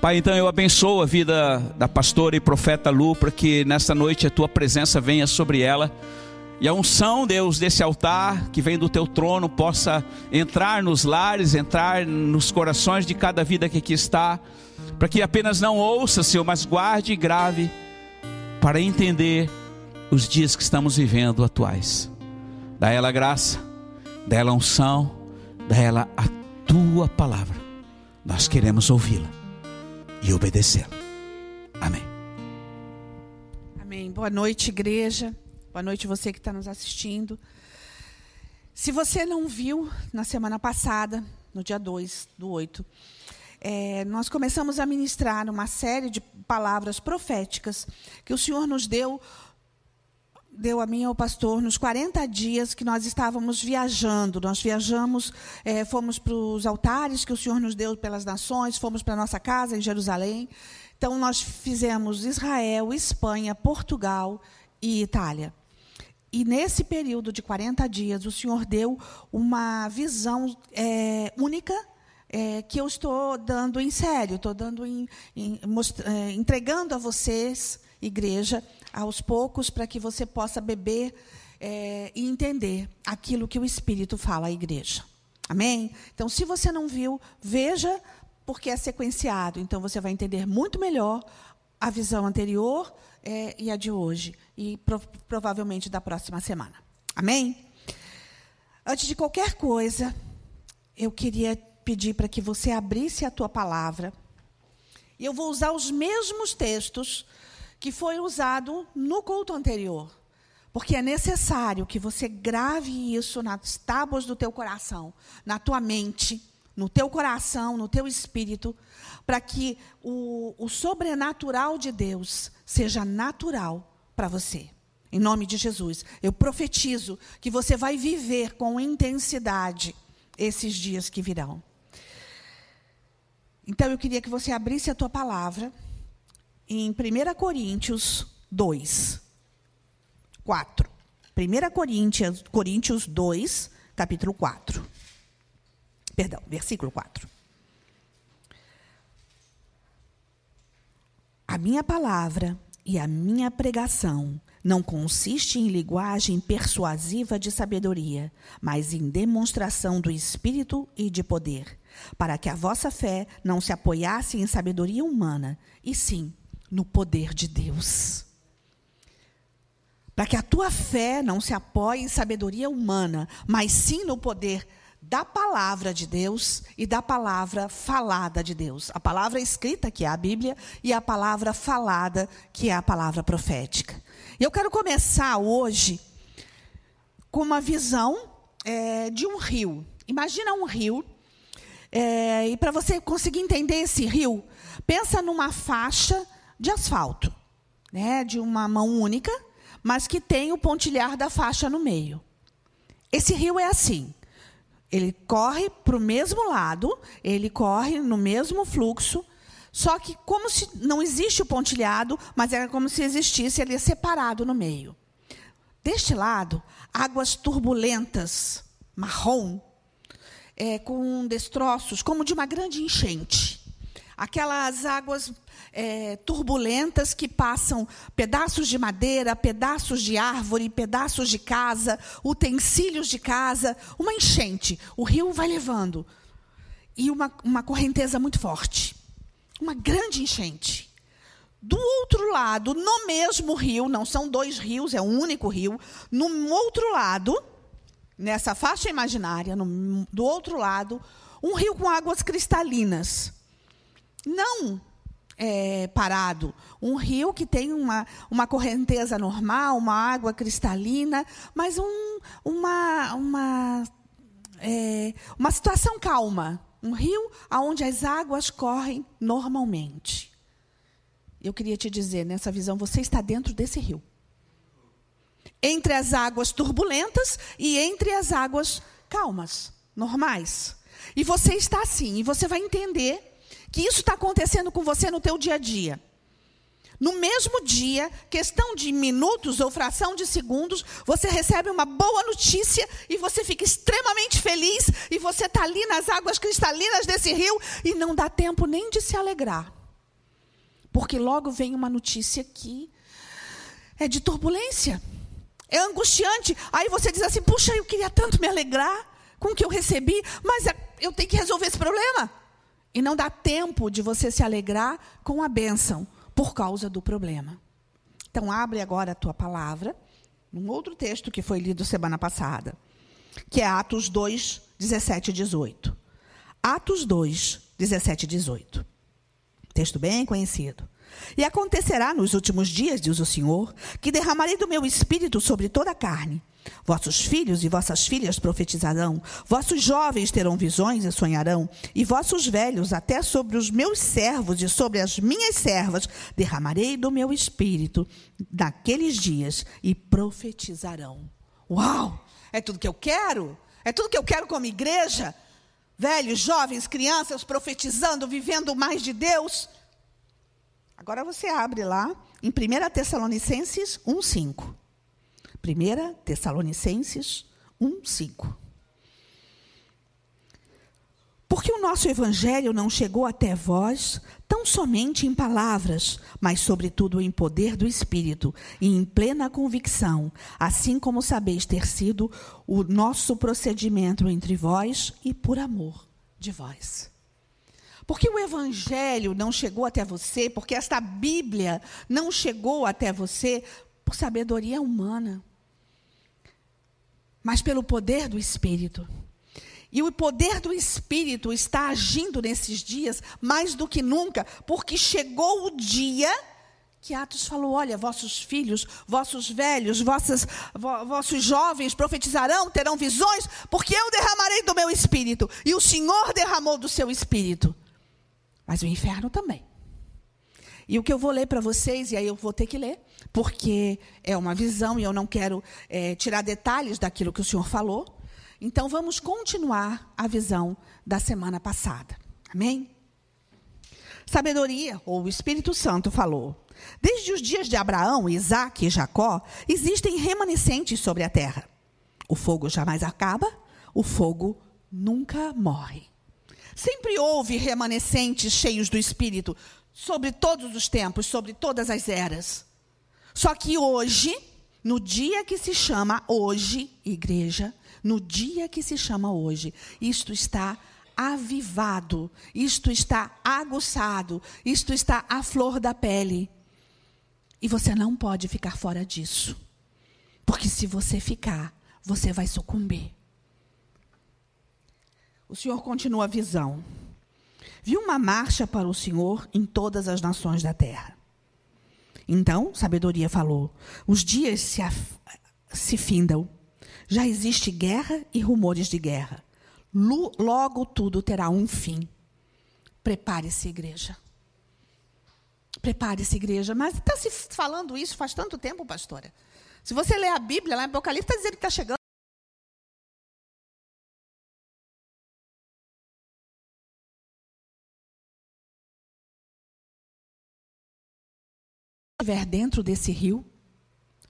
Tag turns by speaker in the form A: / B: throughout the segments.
A: Pai, então eu abençoo a vida da pastora e profeta Lu, para que nesta noite a tua presença venha sobre ela. E a unção, Deus, desse altar que vem do teu trono possa entrar nos lares, entrar nos corações de cada vida que aqui está, para que apenas não ouça, Senhor, mas guarde e grave para entender os dias que estamos vivendo atuais. Dá ela graça, dá ela unção, dá ela a tua palavra. Nós queremos ouvi-la e obedecê-lo. Amém.
B: Amém. Boa noite, igreja. Boa noite, você que está nos assistindo. Se você não viu, na semana passada, no dia 2 do 8, é, nós começamos a ministrar uma série de palavras proféticas que o Senhor nos deu deu a mim ao pastor nos 40 dias que nós estávamos viajando. Nós viajamos, é, fomos para os altares que o Senhor nos deu pelas nações, fomos para a nossa casa em Jerusalém. Então, nós fizemos Israel, Espanha, Portugal e Itália. E nesse período de 40 dias, o Senhor deu uma visão é, única é, que eu estou dando em sério, estou dando em, em, entregando a vocês, igreja, aos poucos, para que você possa beber é, e entender aquilo que o Espírito fala à igreja. Amém? Então, se você não viu, veja, porque é sequenciado. Então, você vai entender muito melhor a visão anterior é, e a de hoje, e pro, provavelmente da próxima semana. Amém? Antes de qualquer coisa, eu queria pedir para que você abrisse a tua palavra. E eu vou usar os mesmos textos que foi usado no culto anterior. Porque é necessário que você grave isso nas tábuas do teu coração, na tua mente, no teu coração, no teu espírito, para que o, o sobrenatural de Deus seja natural para você. Em nome de Jesus, eu profetizo que você vai viver com intensidade esses dias que virão. Então eu queria que você abrisse a tua palavra em 1 Coríntios 2, 4. 1 Coríntios, Coríntios 2, capítulo 4. Perdão, versículo 4. A minha palavra e a minha pregação não consiste em linguagem persuasiva de sabedoria, mas em demonstração do Espírito e de poder, para que a vossa fé não se apoiasse em sabedoria humana, e sim no poder de Deus. Para que a tua fé não se apoie em sabedoria humana, mas sim no poder da palavra de Deus e da palavra falada de Deus. A palavra escrita, que é a Bíblia, e a palavra falada, que é a palavra profética. E eu quero começar hoje com uma visão é, de um rio. Imagina um rio. É, e para você conseguir entender esse rio, pensa numa faixa de asfalto, né, de uma mão única, mas que tem o pontilhar da faixa no meio. Esse rio é assim. Ele corre para o mesmo lado, ele corre no mesmo fluxo, só que como se não existe o pontilhado, mas é como se existisse ele separado no meio. Deste lado, águas turbulentas, marrom, é, com destroços, como de uma grande enchente. Aquelas águas é, turbulentas que passam pedaços de madeira, pedaços de árvore, pedaços de casa, utensílios de casa, uma enchente. O rio vai levando. E uma, uma correnteza muito forte. Uma grande enchente. Do outro lado, no mesmo rio, não são dois rios, é um único rio, no outro lado, nessa faixa imaginária, no, do outro lado, um rio com águas cristalinas. Não é, parado. Um rio que tem uma, uma correnteza normal, uma água cristalina, mas um, uma, uma, é, uma situação calma. Um rio onde as águas correm normalmente. Eu queria te dizer, nessa visão, você está dentro desse rio. Entre as águas turbulentas e entre as águas calmas, normais. E você está assim, e você vai entender que isso está acontecendo com você no teu dia a dia. No mesmo dia, questão de minutos ou fração de segundos, você recebe uma boa notícia e você fica extremamente feliz e você está ali nas águas cristalinas desse rio e não dá tempo nem de se alegrar. Porque logo vem uma notícia que é de turbulência. É angustiante. Aí você diz assim: puxa, eu queria tanto me alegrar com o que eu recebi, mas é, eu tenho que resolver esse problema. E não dá tempo de você se alegrar com a bênção por causa do problema. Então, abre agora a tua palavra, num outro texto que foi lido semana passada, que é Atos 2, 17 e 18. Atos 2, 17 e 18. Texto bem conhecido. E acontecerá nos últimos dias, diz o Senhor, que derramarei do meu espírito sobre toda a carne. Vossos filhos e vossas filhas profetizarão, vossos jovens terão visões e sonharão, e vossos velhos, até sobre os meus servos e sobre as minhas servas, derramarei do meu espírito naqueles dias e profetizarão. Uau! É tudo que eu quero? É tudo que eu quero como igreja? Velhos, jovens, crianças profetizando, vivendo mais de Deus? Agora você abre lá em 1 Tessalonicenses 1,5. 1 Tessalonicenses 1,5. Porque o nosso evangelho não chegou até vós tão somente em palavras, mas sobretudo em poder do Espírito e em plena convicção, assim como sabeis ter sido o nosso procedimento entre vós e por amor de vós. Porque o Evangelho não chegou até você, porque esta Bíblia não chegou até você por sabedoria humana, mas pelo poder do Espírito. E o poder do Espírito está agindo nesses dias mais do que nunca, porque chegou o dia que Atos falou: olha, vossos filhos, vossos velhos, vossas, vo, vossos jovens profetizarão, terão visões, porque eu derramarei do meu espírito, e o Senhor derramou do seu espírito mas o inferno também. E o que eu vou ler para vocês, e aí eu vou ter que ler, porque é uma visão e eu não quero é, tirar detalhes daquilo que o senhor falou. Então vamos continuar a visão da semana passada. Amém? Sabedoria, ou o Espírito Santo falou. Desde os dias de Abraão, Isaac e Jacó, existem remanescentes sobre a terra. O fogo jamais acaba, o fogo nunca morre. Sempre houve remanescentes cheios do Espírito, sobre todos os tempos, sobre todas as eras. Só que hoje, no dia que se chama hoje, igreja, no dia que se chama hoje, isto está avivado, isto está aguçado, isto está à flor da pele. E você não pode ficar fora disso. Porque se você ficar, você vai sucumbir. O Senhor continua a visão. Viu uma marcha para o Senhor em todas as nações da terra. Então, sabedoria falou: os dias se, se findam. Já existe guerra e rumores de guerra. Logo tudo terá um fim. Prepare-se, igreja. Prepare-se, igreja. Mas está se falando isso faz tanto tempo, pastora. Se você ler a Bíblia, lá em Apocalipse, está dizendo que está chegando. Estiver dentro desse rio,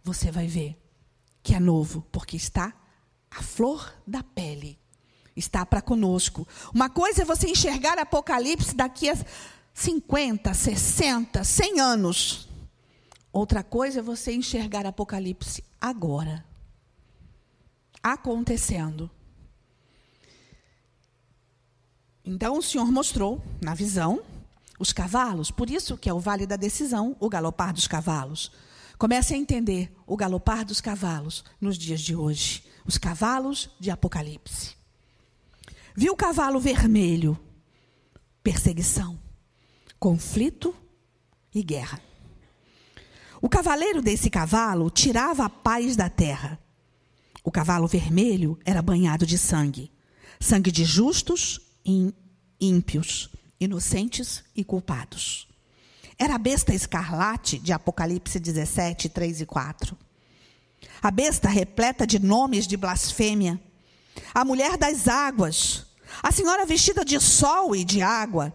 B: você vai ver que é novo, porque está a flor da pele. Está para conosco. Uma coisa é você enxergar Apocalipse daqui a 50, 60, 100 anos. Outra coisa é você enxergar Apocalipse agora. Acontecendo. Então o Senhor mostrou na visão os cavalos, por isso que é o vale da decisão, o galopar dos cavalos. Comece a entender o galopar dos cavalos nos dias de hoje, os cavalos de Apocalipse. Viu o cavalo vermelho? Perseguição, conflito e guerra. O cavaleiro desse cavalo tirava a paz da terra. O cavalo vermelho era banhado de sangue, sangue de justos e ímpios, inocentes e culpados. Era a besta escarlate de Apocalipse 17, 3 e 4. A besta repleta de nomes de blasfêmia. A mulher das águas. A senhora vestida de sol e de água.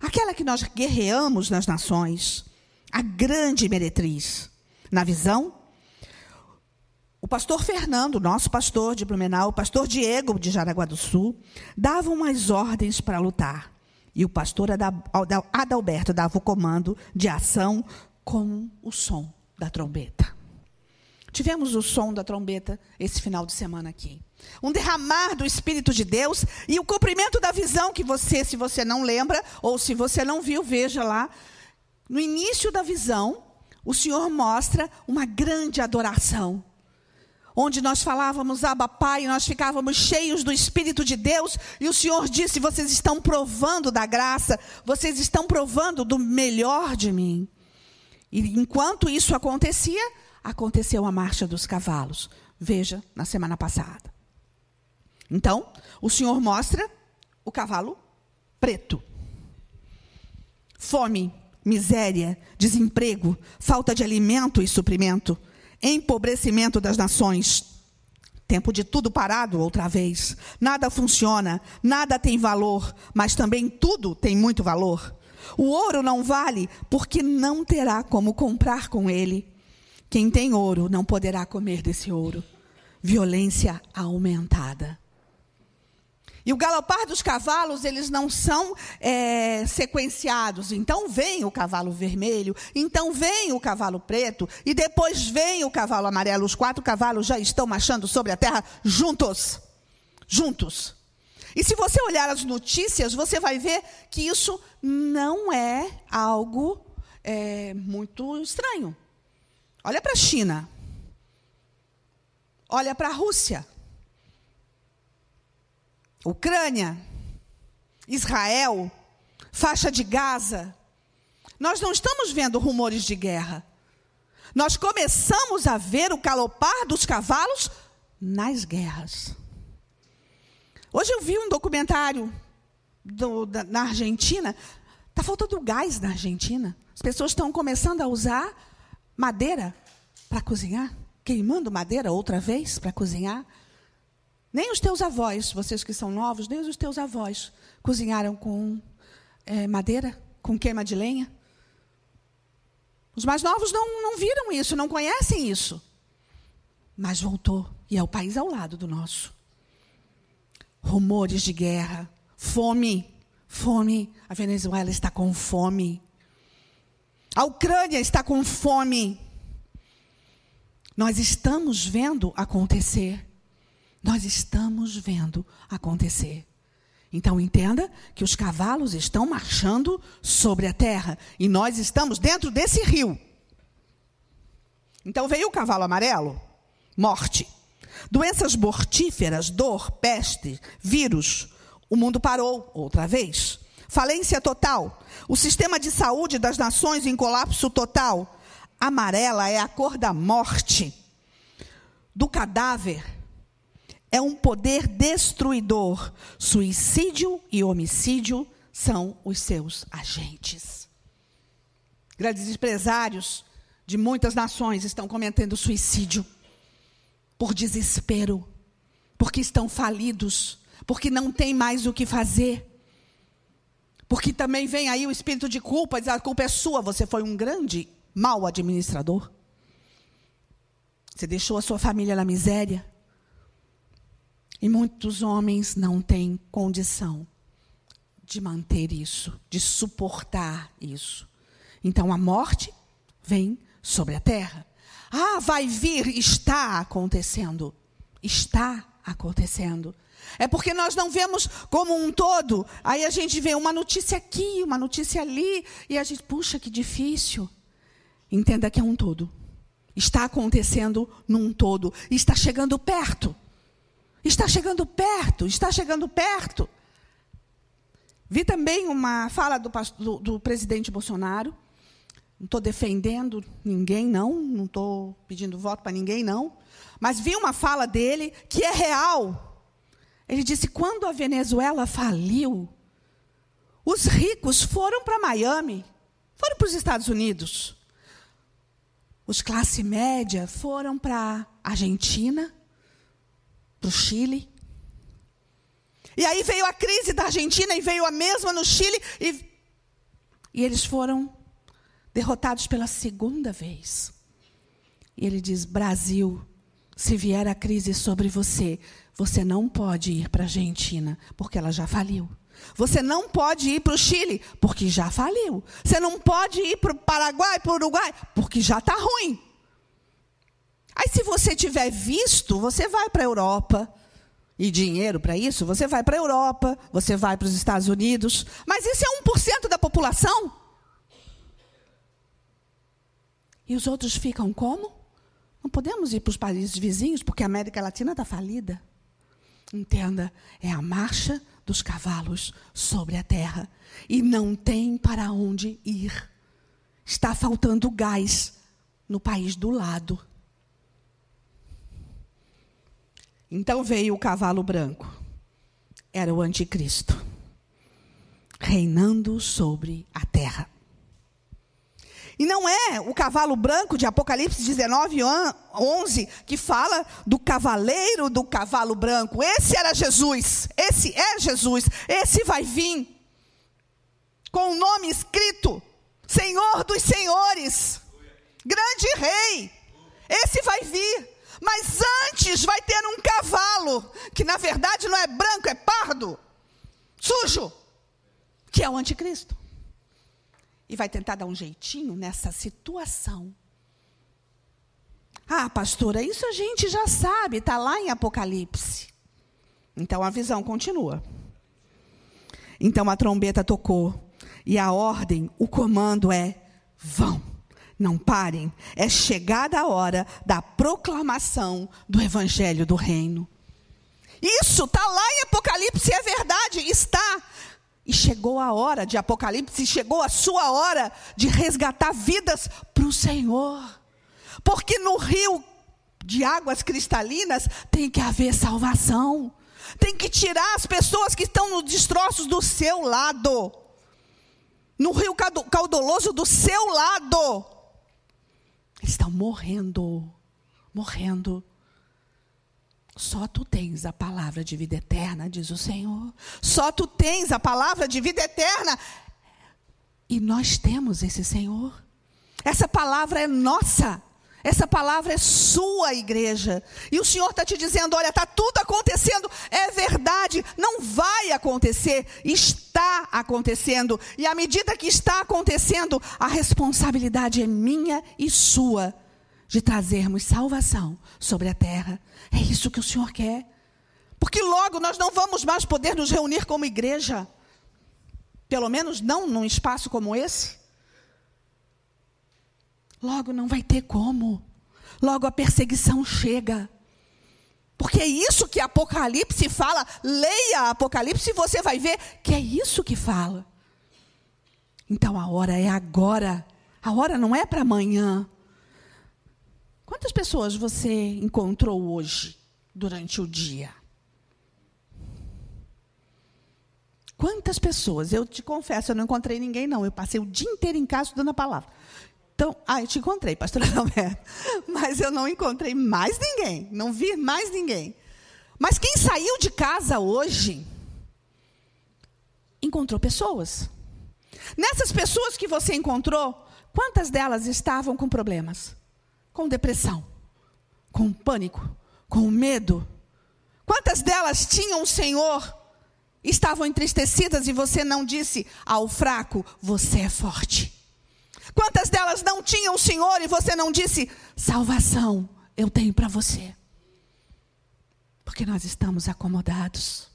B: Aquela que nós guerreamos nas nações. A grande meretriz. Na visão, o pastor Fernando, nosso pastor de Blumenau, o pastor Diego de Jaraguá do Sul, davam umas ordens para lutar E o pastor Adalberto dava o comando de ação com o som da trombeta. Tivemos o som da trombeta esse final de semana aqui. Um derramar do Espírito de Deus e o cumprimento da visão que você, se você não lembra, ou se você não viu, veja lá. No início da visão, o Senhor mostra uma grande adoração onde nós falávamos Abba Pai, nós ficávamos cheios do Espírito de Deus, e o Senhor disse: Vocês estão provando da graça, vocês estão provando do melhor de mim. E enquanto isso acontecia, aconteceu a marcha dos cavalos. Veja, na semana passada. Então, o Senhor mostra o cavalo preto. Fome, miséria, desemprego, falta de alimento e suprimento empobrecimento das nações. Tempo de tudo parado outra vez. Nada funciona, nada tem valor, mas também tudo tem muito valor. O ouro não vale porque não terá como comprar com ele. Quem tem ouro não poderá comer desse ouro. Violência aumentada. E o galopar dos cavalos, eles não são é, sequenciados. Então vem o cavalo vermelho, então vem o cavalo preto, e depois vem o cavalo amarelo. Os quatro cavalos já estão marchando sobre a terra juntos. Juntos. E se você olhar as notícias, você vai ver que isso não é algo é, muito estranho. Olha para a China. Olha para a Rússia. Ucrânia, Israel, faixa de Gaza. Nós não estamos vendo rumores de guerra. Nós começamos a ver o calopar dos cavalos nas guerras. Hoje eu vi um documentário do, da, na Argentina. Está faltando gás na Argentina. As pessoas estão começando a usar madeira para cozinhar, queimando madeira outra vez para cozinhar. Nem os teus avós, vocês que são novos, nem os teus avós cozinharam com é, madeira, com queima de lenha. Os mais novos não, não viram isso, não conhecem isso. Mas voltou, e é o país ao lado do nosso. Rumores de guerra, fome, fome. A Venezuela está com fome. A Ucrânia está com fome. Nós estamos vendo acontecer. Nós estamos vendo acontecer. Então entenda que os cavalos estão marchando sobre a terra e nós estamos dentro desse rio. Então veio o cavalo amarelo, morte. Doenças mortíferas, dor, peste, vírus. O mundo parou outra vez. Falência total. O sistema de saúde das nações em colapso total. Amarela é a cor da morte, do cadáver é um poder destruidor. Suicídio e homicídio são os seus agentes. Grandes empresários de muitas nações estão cometendo suicídio por desespero, porque estão falidos, porque não tem mais o que fazer. Porque também vem aí o espírito de culpa, diz a culpa é sua, você foi um grande mau administrador. Você deixou a sua família na miséria. E muitos homens não têm condição de manter isso, de suportar isso. Então a morte vem sobre a terra. Ah, vai vir, está acontecendo. Está acontecendo. É porque nós não vemos como um todo. Aí a gente vê uma notícia aqui, uma notícia ali, e a gente, puxa, que difícil. Entenda que é um todo. Está acontecendo num todo. Está chegando perto. Está chegando perto, está chegando perto. Vi também uma fala do, do, do presidente Bolsonaro. Não estou defendendo ninguém, não. Não estou pedindo voto para ninguém, não. Mas vi uma fala dele que é real. Ele disse: quando a Venezuela faliu, os ricos foram para Miami, foram para os Estados Unidos. Os classe média foram para Argentina, para o Chile. E aí veio a crise da Argentina e veio a mesma no Chile. E, e eles foram derrotados pela segunda vez. E ele diz: Brasil, se vier a crise sobre você, você não pode ir para a Argentina, porque ela já faliu. Você não pode ir para o Chile, porque já faliu. Você não pode ir para o Paraguai, para o Uruguai, porque já está ruim. Aí, se você tiver visto, você vai para a Europa. E dinheiro para isso, você vai para a Europa, você vai para os Estados Unidos. Mas isso é 1% da população. E os outros ficam como? Não podemos ir para os países vizinhos, porque a América Latina está falida. Entenda, é a marcha dos cavalos sobre a terra. E não tem para onde ir. Está faltando gás no país do lado. Então veio o cavalo branco. Era o anticristo. Reinando sobre a terra. E não é o cavalo branco de Apocalipse 19, 11, que fala do cavaleiro do cavalo branco. Esse era Jesus. Esse é Jesus. Esse vai vir. Com o nome escrito: Senhor dos Senhores. Grande Rei. Esse vai vir. Mas antes vai ter um cavalo, que na verdade não é branco, é pardo, sujo, que é o anticristo e vai tentar dar um jeitinho nessa situação. Ah, pastora, isso a gente já sabe, está lá em Apocalipse. Então a visão continua. Então a trombeta tocou e a ordem, o comando é: vão, não parem. É chegada a hora da proclamação do evangelho do reino. Isso está lá em Apocalipse, é verdade, está. E chegou a hora de Apocalipse, chegou a sua hora de resgatar vidas para o Senhor. Porque no rio de águas cristalinas tem que haver salvação. Tem que tirar as pessoas que estão nos destroços do seu lado. No rio caudoloso do seu lado. Eles estão morrendo. Morrendo. Só tu tens a palavra de vida eterna, diz o Senhor. Só tu tens a palavra de vida eterna. E nós temos esse Senhor. Essa palavra é nossa. Essa palavra é sua igreja. E o Senhor está te dizendo: olha, está tudo acontecendo, é verdade, não vai acontecer, está acontecendo. E à medida que está acontecendo, a responsabilidade é minha e sua de trazermos salvação sobre a terra. É isso que o Senhor quer. Porque logo nós não vamos mais poder nos reunir como igreja. Pelo menos não num espaço como esse. Logo não vai ter como. Logo a perseguição chega. Porque é isso que Apocalipse fala. Leia Apocalipse e você vai ver que é isso que fala. Então a hora é agora. A hora não é para amanhã. Quantas pessoas você encontrou hoje, durante o dia? Quantas pessoas? Eu te confesso, eu não encontrei ninguém, não. Eu passei o dia inteiro em casa estudando a palavra. Então, ah, eu te encontrei, pastora Alberto. Mas eu não encontrei mais ninguém. Não vi mais ninguém. Mas quem saiu de casa hoje, encontrou pessoas. Nessas pessoas que você encontrou, quantas delas estavam com problemas? com depressão, com pânico, com medo. Quantas delas tinham o Senhor, estavam entristecidas e você não disse ao fraco: Você é forte? Quantas delas não tinham o Senhor e você não disse: Salvação eu tenho para você? Porque nós estamos acomodados.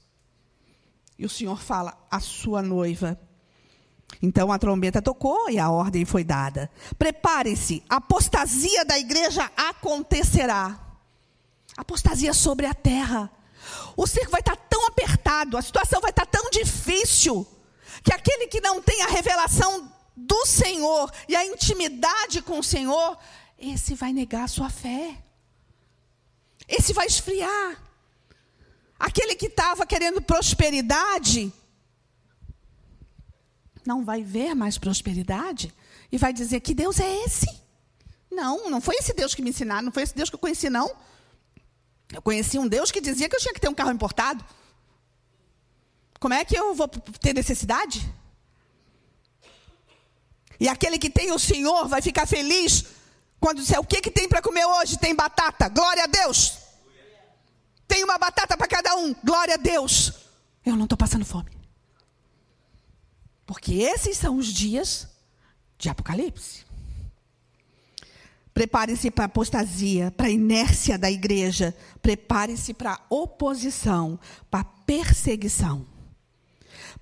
B: E o Senhor fala: A sua noiva então a trombeta tocou e a ordem foi dada. Prepare-se, a apostasia da igreja acontecerá. Apostasia sobre a terra. O circo vai estar tão apertado, a situação vai estar tão difícil, que aquele que não tem a revelação do Senhor e a intimidade com o Senhor, esse vai negar a sua fé. Esse vai esfriar. Aquele que estava querendo prosperidade, não vai ver mais prosperidade e vai dizer que Deus é esse. Não, não foi esse Deus que me ensinaram, não foi esse Deus que eu conheci, não. Eu conheci um Deus que dizia que eu tinha que ter um carro importado. Como é que eu vou ter necessidade? E aquele que tem o Senhor vai ficar feliz quando disser: O que, que tem para comer hoje? Tem batata, glória a Deus. Tem uma batata para cada um, glória a Deus. Eu não estou passando fome. Porque esses são os dias de Apocalipse. Prepare-se para a apostasia, para a inércia da igreja. Prepare-se para a oposição, para a perseguição.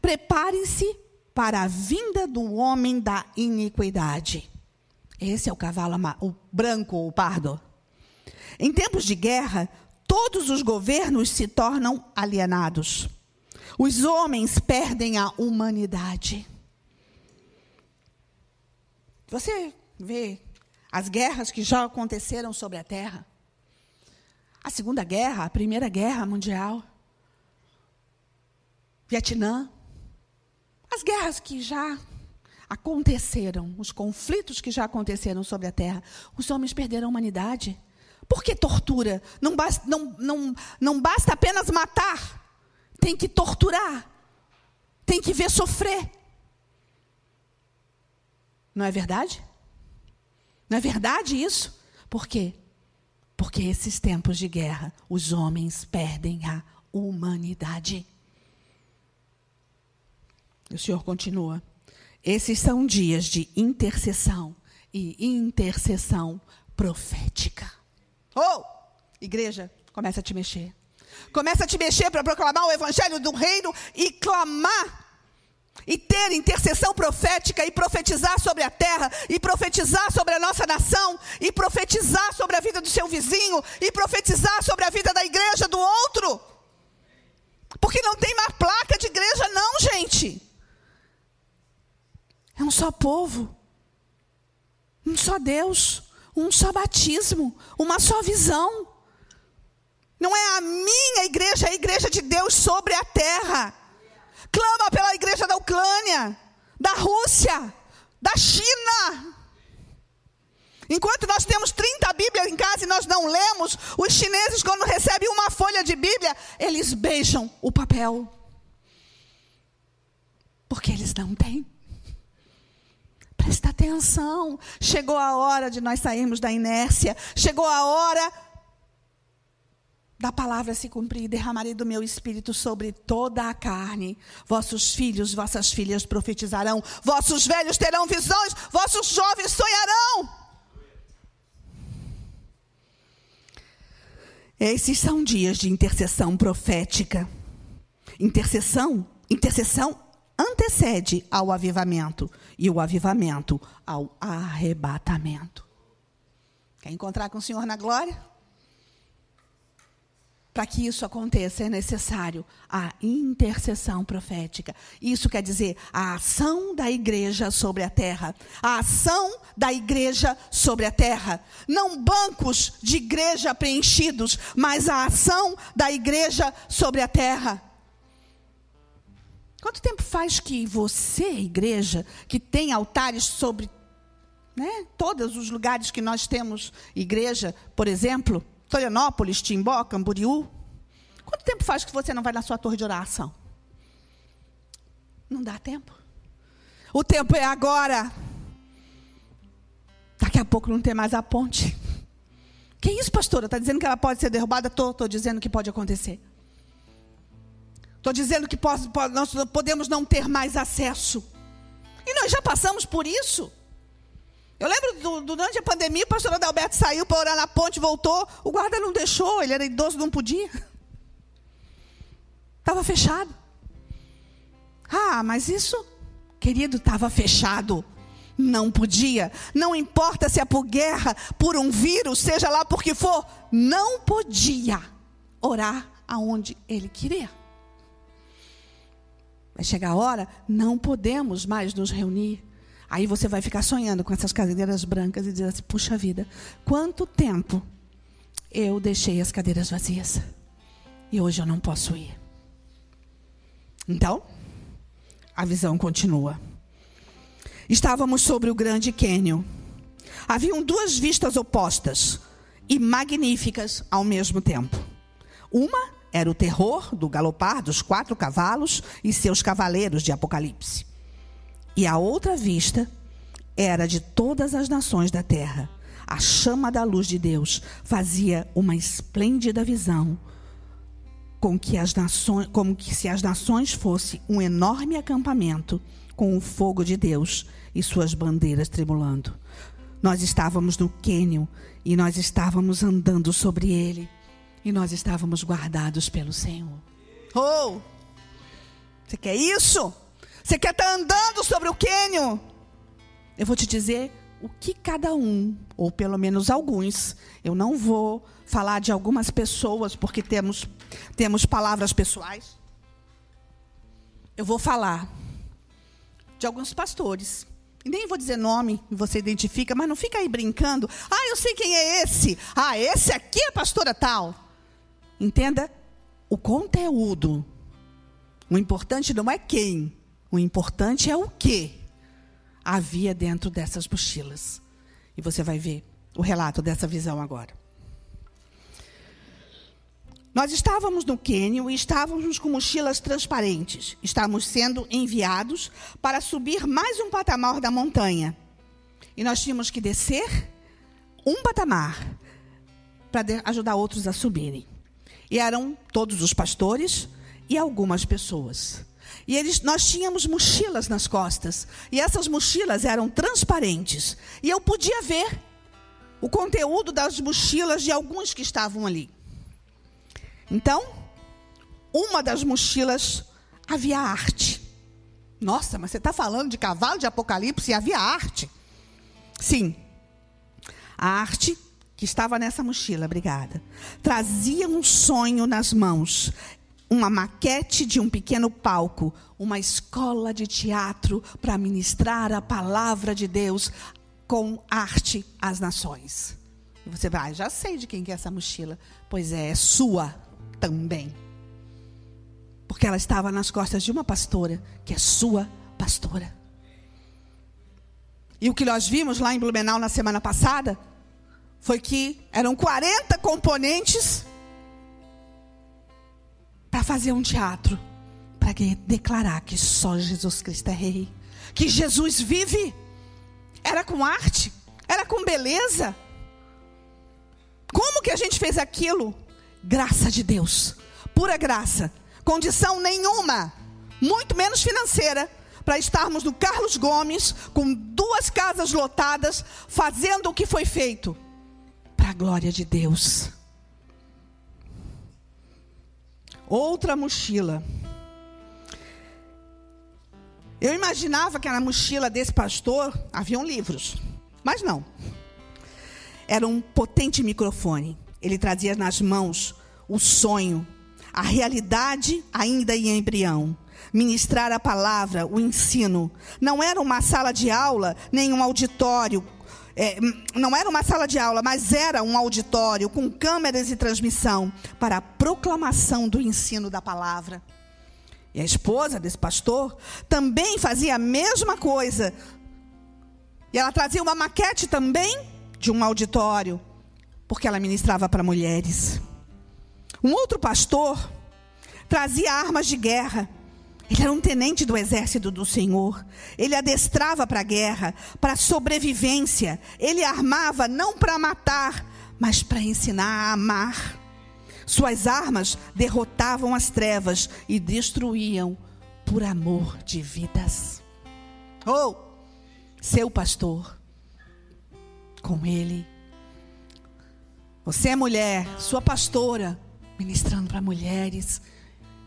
B: Prepare-se para a vinda do homem da iniquidade. Esse é o cavalo o branco ou pardo. Em tempos de guerra, todos os governos se tornam alienados. Os homens perdem a humanidade. Você vê as guerras que já aconteceram sobre a Terra? A Segunda Guerra, a Primeira Guerra Mundial, Vietnã, as guerras que já aconteceram, os conflitos que já aconteceram sobre a Terra, os homens perderam a humanidade. Por que tortura? Não basta, não, não, não basta apenas matar, tem que torturar, tem que ver sofrer. Não é verdade? Não é verdade isso? Por quê? Porque esses tempos de guerra, os homens perdem a humanidade. O Senhor continua. Esses são dias de intercessão e intercessão profética. Oh, igreja, começa a te mexer. Começa a te mexer para proclamar o evangelho do reino e clamar e ter intercessão profética e profetizar sobre a terra, e profetizar sobre a nossa nação, e profetizar sobre a vida do seu vizinho, e profetizar sobre a vida da igreja do outro. Porque não tem mais placa de igreja, não, gente. É um só povo, um só Deus, um só batismo, uma só visão. Não é a minha igreja, é a igreja de Deus sobre a terra. Clama pela igreja da Ucrânia, da Rússia, da China. Enquanto nós temos 30 Bíblias em casa e nós não lemos, os chineses, quando recebem uma folha de Bíblia, eles beijam o papel. Porque eles não têm. Presta atenção. Chegou a hora de nós sairmos da inércia. Chegou a hora da palavra se cumprir, derramarei do meu espírito sobre toda a carne. Vossos filhos, vossas filhas profetizarão, vossos velhos terão visões, vossos jovens sonharão. Esses são dias de intercessão profética. Intercessão, intercessão antecede ao avivamento e o avivamento ao arrebatamento. Quer encontrar com o Senhor na glória? Para que isso aconteça, é necessário a intercessão profética. Isso quer dizer a ação da igreja sobre a terra. A ação da igreja sobre a terra. Não bancos de igreja preenchidos, mas a ação da igreja sobre a terra. Quanto tempo faz que você, igreja, que tem altares sobre né, todos os lugares que nós temos igreja, por exemplo, Florianópolis, Timbó, Camboriú. Quanto tempo faz que você não vai na sua torre de oração? Não dá tempo. O tempo é agora. Daqui a pouco não tem mais a ponte. Que isso, pastora? Está dizendo que ela pode ser derrubada? Estou dizendo que pode acontecer. Estou dizendo que pode, nós podemos não ter mais acesso. E nós já passamos por isso. Eu lembro do, durante a pandemia, o pastor Adalberto saiu para orar na ponte, voltou. O guarda não deixou, ele era idoso, não podia. Estava fechado. Ah, mas isso, querido, estava fechado. Não podia. Não importa se é por guerra, por um vírus, seja lá por que for, não podia orar aonde ele queria. Vai chegar a hora, não podemos mais nos reunir. Aí você vai ficar sonhando com essas cadeiras brancas e dizer assim: puxa vida, quanto tempo eu deixei as cadeiras vazias e hoje eu não posso ir. Então, a visão continua. Estávamos sobre o grande cânion. Haviam duas vistas opostas e magníficas ao mesmo tempo. Uma era o terror do galopar dos quatro cavalos e seus cavaleiros de Apocalipse. E a outra vista era de todas as nações da terra. A chama da luz de Deus fazia uma esplêndida visão, com que as nações, como que se as nações fosse um enorme acampamento com o fogo de Deus e suas bandeiras tremulando. Nós estávamos no cânion e nós estávamos andando sobre ele e nós estávamos guardados pelo Senhor. Oh! Você quer isso? Você quer estar tá andando sobre o cânion? Eu vou te dizer o que cada um, ou pelo menos alguns, eu não vou falar de algumas pessoas porque temos temos palavras pessoais. Eu vou falar de alguns pastores. E nem vou dizer nome, você identifica, mas não fica aí brincando. Ah, eu sei quem é esse. Ah, esse aqui é a pastora tal. Entenda o conteúdo. O importante não é quem, o importante é o que havia dentro dessas mochilas. E você vai ver o relato dessa visão agora. Nós estávamos no Quênia e estávamos com mochilas transparentes. Estávamos sendo enviados para subir mais um patamar da montanha. E nós tínhamos que descer um patamar para ajudar outros a subirem. E eram todos os pastores e algumas pessoas. E eles, nós tínhamos mochilas nas costas. E essas mochilas eram transparentes. E eu podia ver o conteúdo das mochilas de alguns que estavam ali. Então, uma das mochilas havia arte. Nossa, mas você está falando de cavalo de Apocalipse e havia arte? Sim. A arte que estava nessa mochila, obrigada, trazia um sonho nas mãos, uma maquete de um pequeno palco, uma escola de teatro para ministrar a palavra de Deus com arte às nações. E você vai, ah, já sei de quem que é essa mochila. Pois é, é sua também. Porque ela estava nas costas de uma pastora, que é sua pastora. E o que nós vimos lá em Blumenau na semana passada foi que eram 40 componentes para fazer um teatro, para declarar que só Jesus Cristo é rei, que Jesus vive. Era com arte, era com beleza. Como que a gente fez aquilo? Graça de Deus, pura graça, condição nenhuma, muito menos financeira, para estarmos no Carlos Gomes, com duas casas lotadas, fazendo o que foi feito, para a glória de Deus. Outra mochila. Eu imaginava que na mochila desse pastor haviam livros, mas não. Era um potente microfone. Ele trazia nas mãos o sonho, a realidade ainda em embrião. Ministrar a palavra, o ensino. Não era uma sala de aula, nem um auditório. É, não era uma sala de aula, mas era um auditório com câmeras e transmissão para a proclamação do ensino da palavra. E a esposa desse pastor também fazia a mesma coisa. E ela trazia uma maquete também de um auditório porque ela ministrava para mulheres. Um outro pastor trazia armas de guerra. Ele era um tenente do exército do Senhor. Ele adestrava para a guerra, para a sobrevivência. Ele armava não para matar, mas para ensinar a amar. Suas armas derrotavam as trevas e destruíam por amor de vidas. Oh, seu pastor, com ele você é mulher, sua pastora, ministrando para mulheres,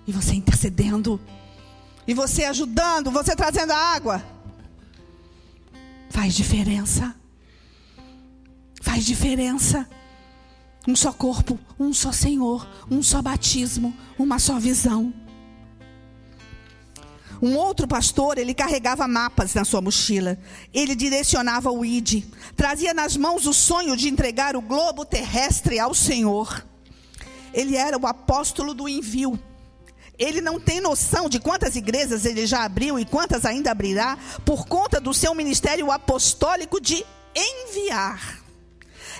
B: e você intercedendo, e você ajudando, você trazendo a água. Faz diferença. Faz diferença. Um só corpo, um só Senhor, um só batismo, uma só visão. Um outro pastor, ele carregava mapas na sua mochila. Ele direcionava o ID. Trazia nas mãos o sonho de entregar o globo terrestre ao Senhor. Ele era o apóstolo do envio. Ele não tem noção de quantas igrejas ele já abriu e quantas ainda abrirá, por conta do seu ministério apostólico de enviar.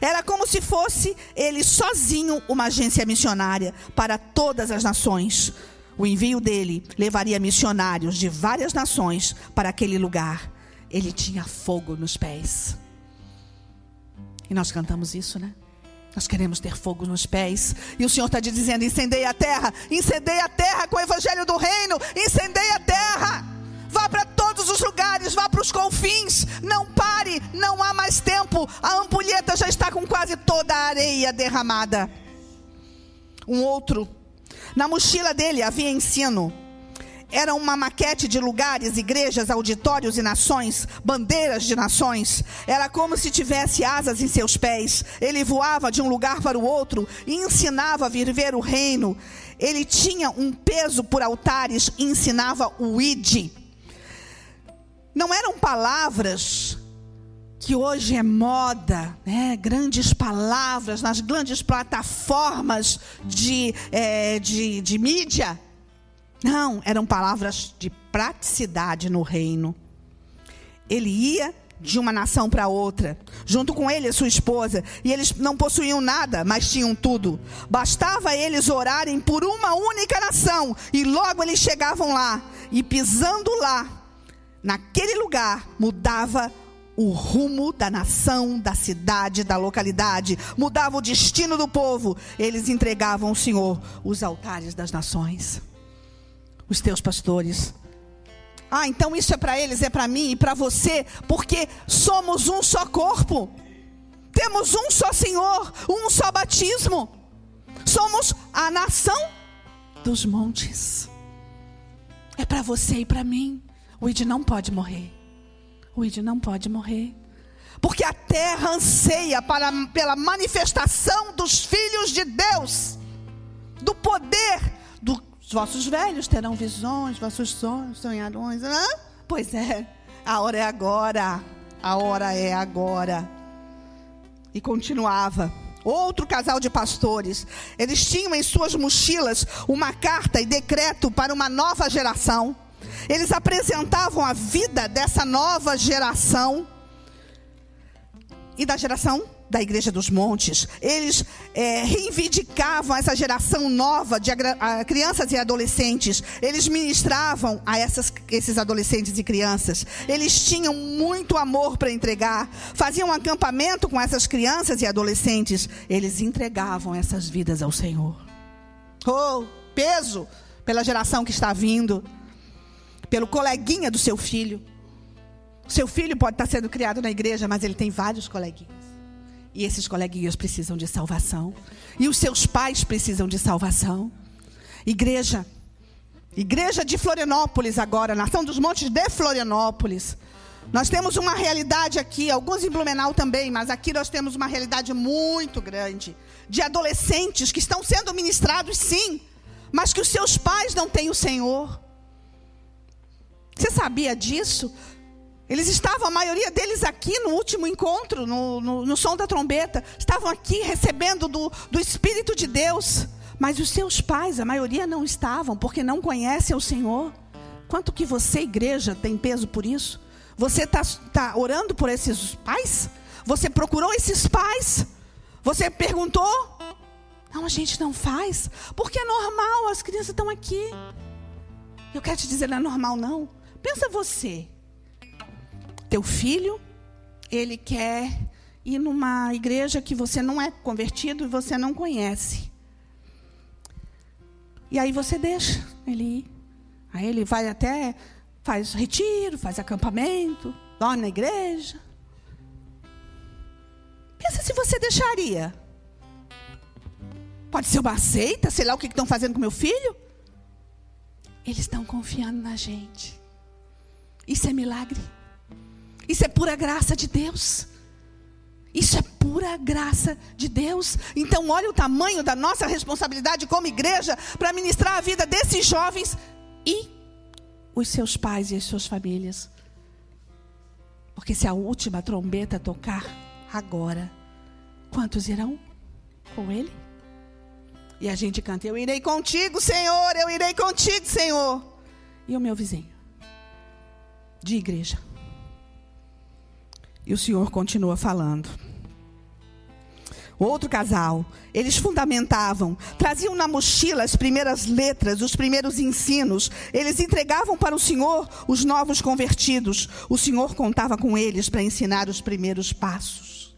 B: Era como se fosse ele sozinho uma agência missionária para todas as nações. O envio dele levaria missionários de várias nações para aquele lugar. Ele tinha fogo nos pés. E nós cantamos isso, né? Nós queremos ter fogo nos pés. E o Senhor está dizendo: incendeie a terra, incendeie a terra com o evangelho do reino, incendeie a terra. Vá para todos os os lugares, vá para os confins, não pare, não há mais tempo. A ampulheta já está com quase toda a areia derramada. Um outro, na mochila dele havia ensino. Era uma maquete de lugares, igrejas, auditórios e nações, bandeiras de nações. Era como se tivesse asas em seus pés. Ele voava de um lugar para o outro e ensinava a viver o reino. Ele tinha um peso por altares e ensinava o id. Não eram palavras que hoje é moda, né? grandes palavras nas grandes plataformas de, é, de, de mídia. Não, eram palavras de praticidade no reino. Ele ia de uma nação para outra, junto com ele e sua esposa, e eles não possuíam nada, mas tinham tudo. Bastava eles orarem por uma única nação, e logo eles chegavam lá, e pisando lá, naquele lugar, mudava o rumo da nação, da cidade, da localidade, mudava o destino do povo. Eles entregavam ao Senhor os altares das nações, os teus pastores, ah, então isso é para eles, é para mim e para você, porque somos um só corpo. Temos um só Senhor, um só batismo. Somos a nação dos montes. É para você e para mim. O Id não pode morrer. O Id não pode morrer. Porque a terra anseia para, pela manifestação dos filhos de Deus, do poder os vossos velhos terão visões, vossos sonhos, sonharões. Hã? Pois é, a hora é agora. A hora é agora. E continuava. Outro casal de pastores. Eles tinham em suas mochilas uma carta e decreto para uma nova geração. Eles apresentavam a vida dessa nova geração e da geração da Igreja dos Montes, eles é, reivindicavam essa geração nova de crianças e adolescentes. Eles ministravam a essas, esses adolescentes e crianças. Eles tinham muito amor para entregar. Faziam um acampamento com essas crianças e adolescentes. Eles entregavam essas vidas ao Senhor. Oh, peso pela geração que está vindo, pelo coleguinha do seu filho. Seu filho pode estar sendo criado na igreja, mas ele tem vários coleguinhas. E esses coleguinhas precisam de salvação. E os seus pais precisam de salvação. Igreja, igreja de Florianópolis agora, Nação dos Montes de Florianópolis. Nós temos uma realidade aqui, alguns em Blumenau também, mas aqui nós temos uma realidade muito grande de adolescentes que estão sendo ministrados, sim, mas que os seus pais não têm o Senhor. Você sabia disso? Eles estavam, a maioria deles aqui no último encontro, no, no, no som da trombeta, estavam aqui recebendo do, do Espírito de Deus. Mas os seus pais, a maioria não estavam, porque não conhecem o Senhor. Quanto que você, igreja, tem peso por isso? Você está tá orando por esses pais? Você procurou esses pais? Você perguntou? Não, a gente não faz. Porque é normal, as crianças estão aqui. Eu quero te dizer, não é normal, não. Pensa você teu filho, ele quer ir numa igreja que você não é convertido e você não conhece. E aí você deixa ele ir. Aí ele vai até, faz retiro, faz acampamento, dorme na igreja. Pensa se você deixaria. Pode ser uma seita, sei lá o que estão fazendo com meu filho. Eles estão confiando na gente. Isso é milagre. Isso é pura graça de Deus. Isso é pura graça de Deus. Então, olha o tamanho da nossa responsabilidade como igreja para ministrar a vida desses jovens e os seus pais e as suas famílias. Porque se a última trombeta tocar agora, quantos irão com ele? E a gente canta: Eu irei contigo, Senhor, eu irei contigo, Senhor. E o meu vizinho, de igreja. E o Senhor continua falando. Outro casal, eles fundamentavam, traziam na mochila as primeiras letras, os primeiros ensinos, eles entregavam para o Senhor os novos convertidos. O Senhor contava com eles para ensinar os primeiros passos.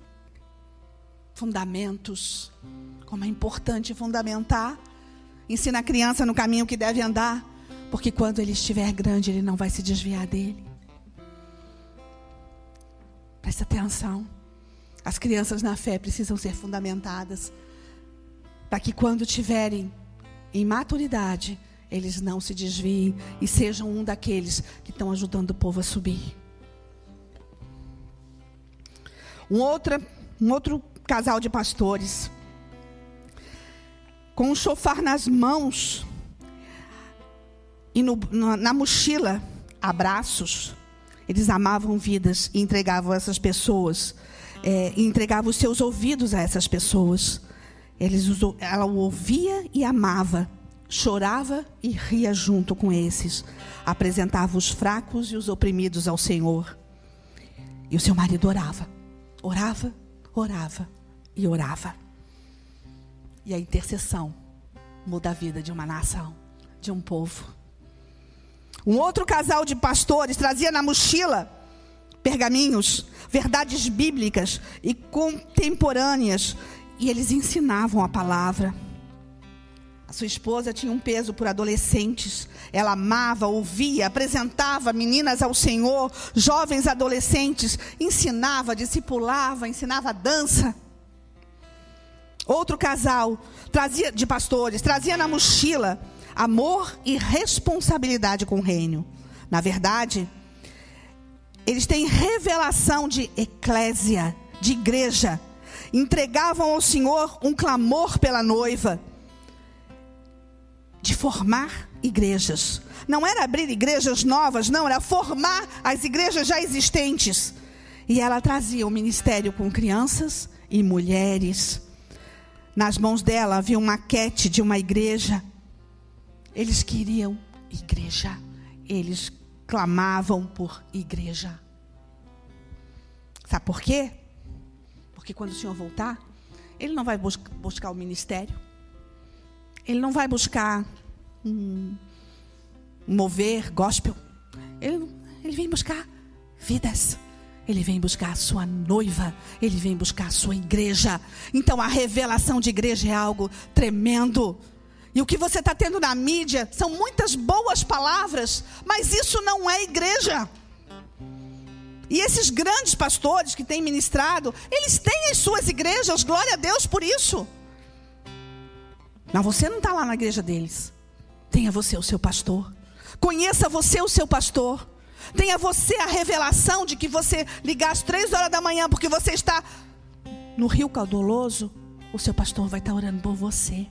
B: Fundamentos. Como é importante fundamentar. Ensina a criança no caminho que deve andar, porque quando ele estiver grande, ele não vai se desviar dele. Presta atenção. As crianças na fé precisam ser fundamentadas para que quando tiverem em maturidade, eles não se desviem e sejam um daqueles que estão ajudando o povo a subir. Um outro, um outro casal de pastores, com um chofar nas mãos e no, na, na mochila, abraços. Eles amavam vidas e entregavam essas pessoas, é, entregavam os seus ouvidos a essas pessoas. Eles, ela o ouvia e amava, chorava e ria junto com esses. Apresentava os fracos e os oprimidos ao Senhor. E o seu marido orava, orava, orava e orava. E a intercessão muda a vida de uma nação, de um povo. Um outro casal de pastores trazia na mochila pergaminhos, verdades bíblicas e contemporâneas e eles ensinavam a palavra. A sua esposa tinha um peso por adolescentes. Ela amava, ouvia, apresentava meninas ao Senhor, jovens adolescentes, ensinava, discipulava, ensinava dança. Outro casal trazia de pastores, trazia na mochila amor e responsabilidade com o reino. Na verdade, eles têm revelação de eclésia, de igreja, entregavam ao Senhor um clamor pela noiva de formar igrejas. Não era abrir igrejas novas, não, era formar as igrejas já existentes. E ela trazia o um ministério com crianças e mulheres. Nas mãos dela havia uma maquete de uma igreja. Eles queriam igreja. Eles clamavam por igreja. Sabe por quê? Porque quando o Senhor voltar, Ele não vai bus buscar o ministério. Ele não vai buscar um mover gospel. Ele, ele vem buscar vidas. Ele vem buscar a sua noiva, ele vem buscar a sua igreja. Então a revelação de igreja é algo tremendo. E o que você está tendo na mídia são muitas boas palavras, mas isso não é igreja. E esses grandes pastores que têm ministrado, eles têm as suas igrejas, glória a Deus por isso. Mas você não está lá na igreja deles. Tenha você o seu pastor. Conheça você o seu pastor. Tenha você a revelação de que você ligar às três horas da manhã porque você está no rio caudoloso, o seu pastor vai estar orando por você.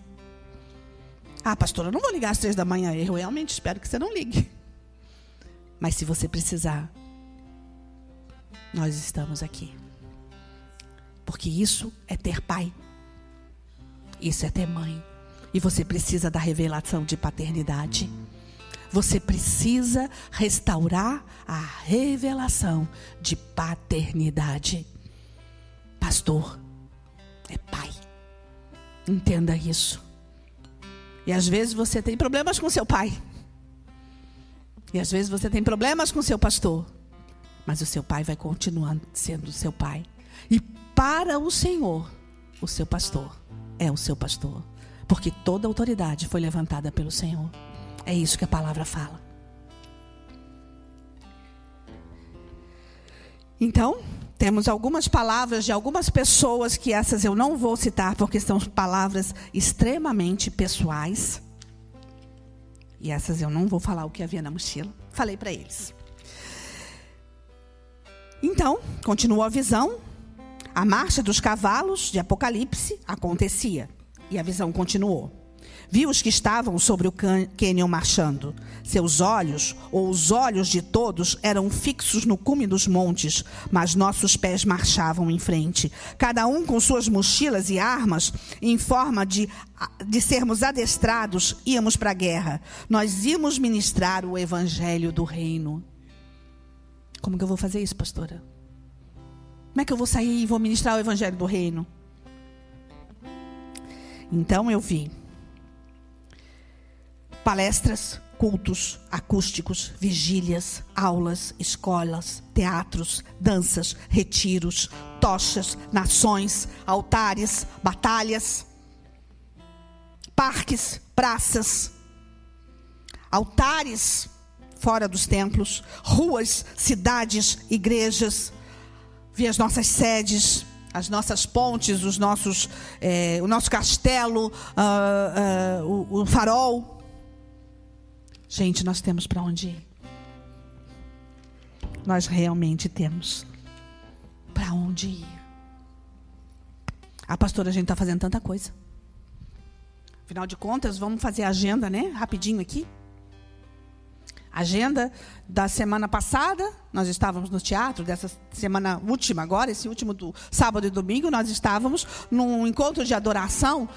B: Ah, pastor, eu não vou ligar às três da manhã. Eu realmente espero que você não ligue. Mas se você precisar, nós estamos aqui. Porque isso é ter pai. Isso é ter mãe. E você precisa da revelação de paternidade. Você precisa restaurar a revelação de paternidade. Pastor é pai. Entenda isso. E às vezes você tem problemas com seu pai. E às vezes você tem problemas com seu pastor. Mas o seu pai vai continuar sendo seu pai. E para o Senhor, o seu pastor é o seu pastor. Porque toda autoridade foi levantada pelo Senhor. É isso que a palavra fala. Então, temos algumas palavras de algumas pessoas que essas eu não vou citar porque são palavras extremamente pessoais. E essas eu não vou falar o que havia na mochila. Falei para eles. Então, continua a visão. A marcha dos cavalos de Apocalipse acontecia. E a visão continuou. Viu os que estavam sobre o cânion marchando. Seus olhos, ou os olhos de todos, eram fixos no cume dos montes, mas nossos pés marchavam em frente, cada um com suas mochilas e armas, em forma de, de sermos adestrados, íamos para a guerra. Nós íamos ministrar o evangelho do reino. Como que eu vou fazer isso, pastora? Como é que eu vou sair e vou ministrar o evangelho do reino? Então eu vi palestras, cultos acústicos, vigílias, aulas, escolas, teatros, danças, retiros, tochas, nações, altares, batalhas, parques, praças, altares fora dos templos, ruas, cidades, igrejas. vi as nossas sedes, as nossas pontes, os nossos, é, o nosso castelo, uh, uh, o, o farol. Gente, nós temos para onde ir. Nós realmente temos para onde ir. A pastora, a gente está fazendo tanta coisa. Afinal de contas, vamos fazer a agenda, né? Rapidinho aqui. Agenda da semana passada, nós estávamos no teatro, dessa semana última agora, esse último do sábado e domingo, nós estávamos num encontro de adoração.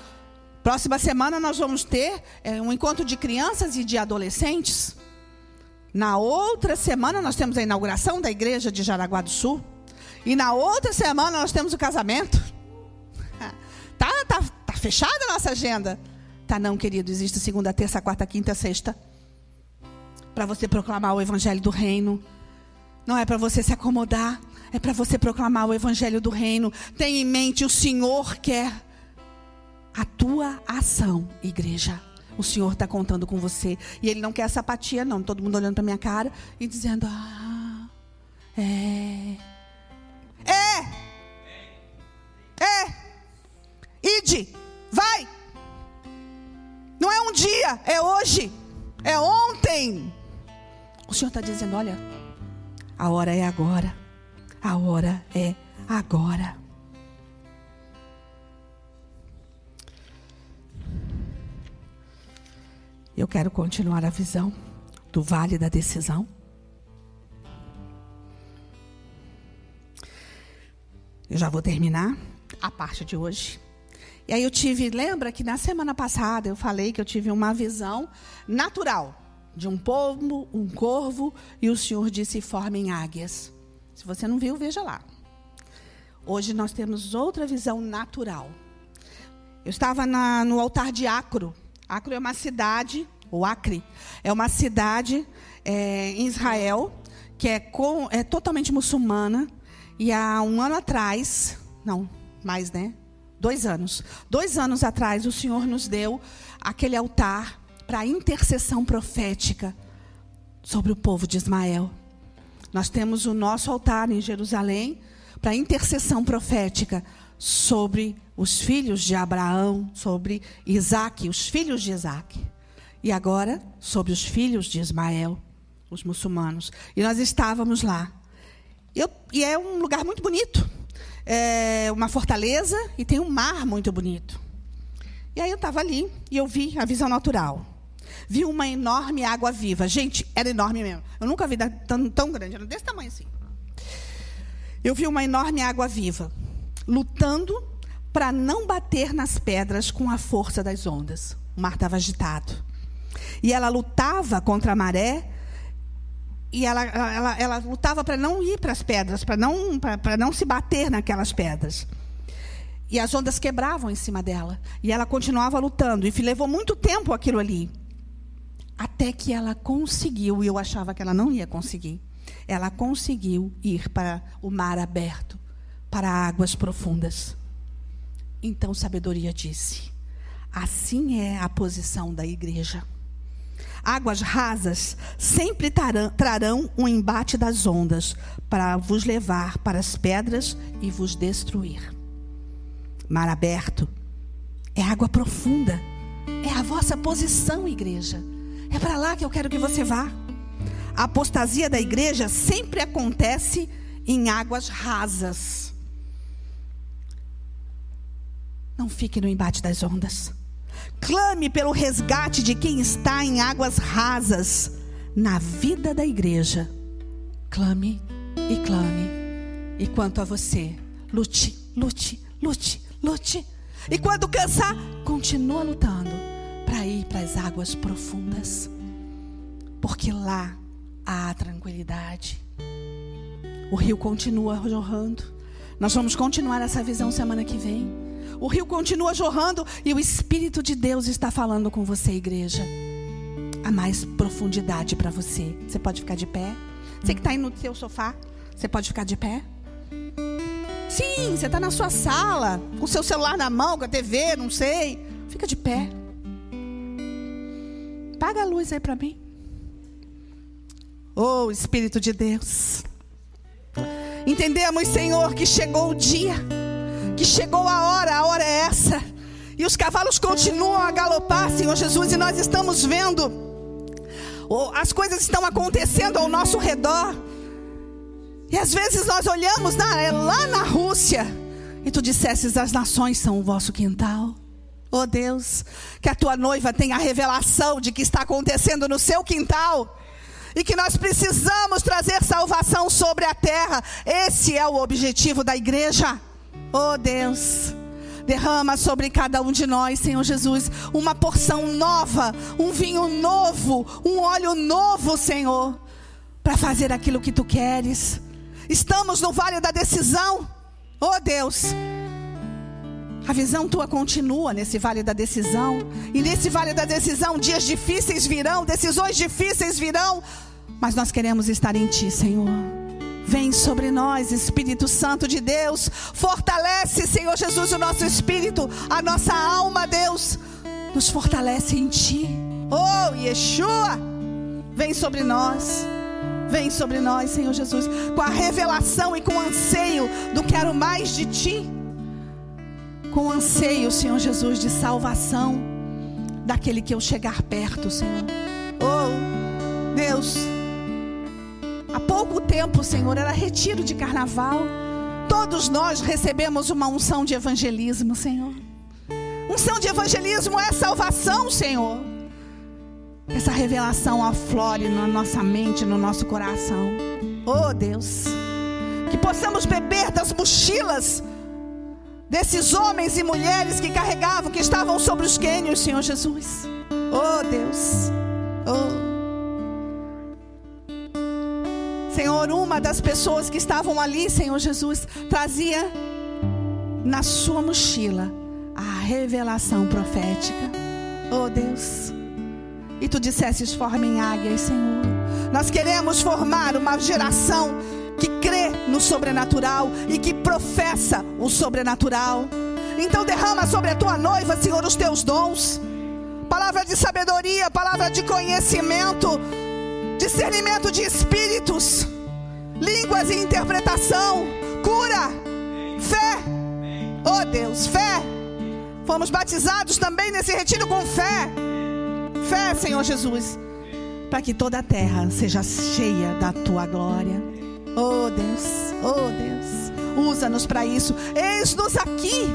B: Próxima semana nós vamos ter é, um encontro de crianças e de adolescentes. Na outra semana nós temos a inauguração da igreja de Jaraguá do Sul. E na outra semana nós temos o casamento. Tá, tá, tá fechada a nossa agenda. Tá não, querido, existe segunda, terça, quarta, quinta, sexta para você proclamar o evangelho do reino. Não é para você se acomodar, é para você proclamar o evangelho do reino. Tenha em mente, o Senhor quer a tua ação, igreja. O Senhor está contando com você. E Ele não quer essa apatia, não. Todo mundo olhando para minha cara e dizendo: Ah, é. É! É! Ide! Vai! Não é um dia, é hoje. É ontem. O Senhor está dizendo: olha, a hora é agora. A hora é agora. Eu quero continuar a visão do vale da decisão. Eu já vou terminar a parte de hoje. E aí eu tive, lembra que na semana passada eu falei que eu tive uma visão natural de um povo, um corvo, e o Senhor disse: formem águias. Se você não viu, veja lá. Hoje nós temos outra visão natural. Eu estava na, no altar de Acro. Acro é uma cidade, ou Acre, é uma cidade é, em Israel que é, com, é totalmente muçulmana. E há um ano atrás, não, mais, né? Dois anos. Dois anos atrás, o Senhor nos deu aquele altar para intercessão profética sobre o povo de Ismael. Nós temos o nosso altar em Jerusalém para intercessão profética sobre os filhos de Abraão, sobre Isaac, os filhos de Isaac. E agora sobre os filhos de Ismael, os muçulmanos. E nós estávamos lá. Eu, e é um lugar muito bonito. É uma fortaleza e tem um mar muito bonito. E aí eu estava ali e eu vi a visão natural vi uma enorme água viva. Gente, era enorme mesmo. Eu nunca vi tão, tão grande, era desse tamanho assim. Eu vi uma enorme água viva, lutando para não bater nas pedras com a força das ondas. O mar estava agitado. E ela lutava contra a maré e ela, ela, ela lutava para não ir para as pedras, para não, não se bater naquelas pedras. E as ondas quebravam em cima dela. E ela continuava lutando. E levou muito tempo aquilo ali. Até que ela conseguiu, e eu achava que ela não ia conseguir, ela conseguiu ir para o mar aberto, para águas profundas. Então sabedoria disse: assim é a posição da igreja. Águas rasas sempre trarão um embate das ondas para vos levar para as pedras e vos destruir. Mar aberto é água profunda, é a vossa posição, igreja. É para lá que eu quero que você vá. A apostasia da igreja sempre acontece em águas rasas. Não fique no embate das ondas. Clame pelo resgate de quem está em águas rasas na vida da igreja. Clame e clame. E quanto a você, lute, lute, lute, lute. E quando cansar, continua lutando para ir para as águas profundas, porque lá há tranquilidade. O rio continua jorrando. Nós vamos continuar essa visão semana que vem. O rio continua jorrando e o Espírito de Deus está falando com você, igreja. Há mais profundidade para você. Você pode ficar de pé. Você que está aí no seu sofá, você pode ficar de pé. Sim, você está na sua sala, com o seu celular na mão, com a TV, não sei. Fica de pé. Apaga a luz aí para mim. Oh, Espírito de Deus. Entendemos, Senhor, que chegou o dia, que chegou a hora, a hora é essa. E os cavalos continuam a galopar, Senhor Jesus, e nós estamos vendo, as coisas estão acontecendo ao nosso redor. E às vezes nós olhamos na, é lá na Rússia, e tu dissesses: as nações são o vosso quintal. Oh Deus, que a tua noiva tenha a revelação de que está acontecendo no seu quintal e que nós precisamos trazer salvação sobre a terra. Esse é o objetivo da igreja. Oh Deus, derrama sobre cada um de nós, Senhor Jesus, uma porção nova, um vinho novo, um óleo novo, Senhor, para fazer aquilo que tu queres. Estamos no vale da decisão. Oh Deus, a visão tua continua nesse vale da decisão. E nesse vale da decisão, dias difíceis virão, decisões difíceis virão. Mas nós queremos estar em ti, Senhor. Vem sobre nós, Espírito Santo de Deus. Fortalece, Senhor Jesus, o nosso espírito, a nossa alma, Deus. Nos fortalece em ti. Oh, Yeshua, vem sobre nós. Vem sobre nós, Senhor Jesus, com a revelação e com o anseio do quero mais de ti com anseio, Senhor Jesus, de salvação daquele que eu chegar perto, Senhor. Oh, Deus, há pouco tempo, Senhor, era retiro de carnaval. Todos nós recebemos uma unção de evangelismo, Senhor. Unção de evangelismo é salvação, Senhor. Essa revelação aflore na nossa mente, no nosso coração. Oh, Deus, que possamos beber das mochilas desses homens e mulheres que carregavam, que estavam sobre os quênios, Senhor Jesus. Oh Deus, oh. Senhor, uma das pessoas que estavam ali, Senhor Jesus, trazia na sua mochila a revelação profética. Oh Deus. E tu dissesses: formem águias, Senhor. Nós queremos formar uma geração que crê no sobrenatural e que professa o sobrenatural. Então derrama sobre a tua noiva, Senhor, os teus dons. Palavra de sabedoria, palavra de conhecimento, discernimento de espíritos, línguas e interpretação, cura, fé. Oh Deus, fé. Fomos batizados também nesse retiro com fé. Fé, Senhor Jesus, para que toda a terra seja cheia da tua glória. Oh Deus, oh Deus, usa-nos para isso. Eis-nos aqui.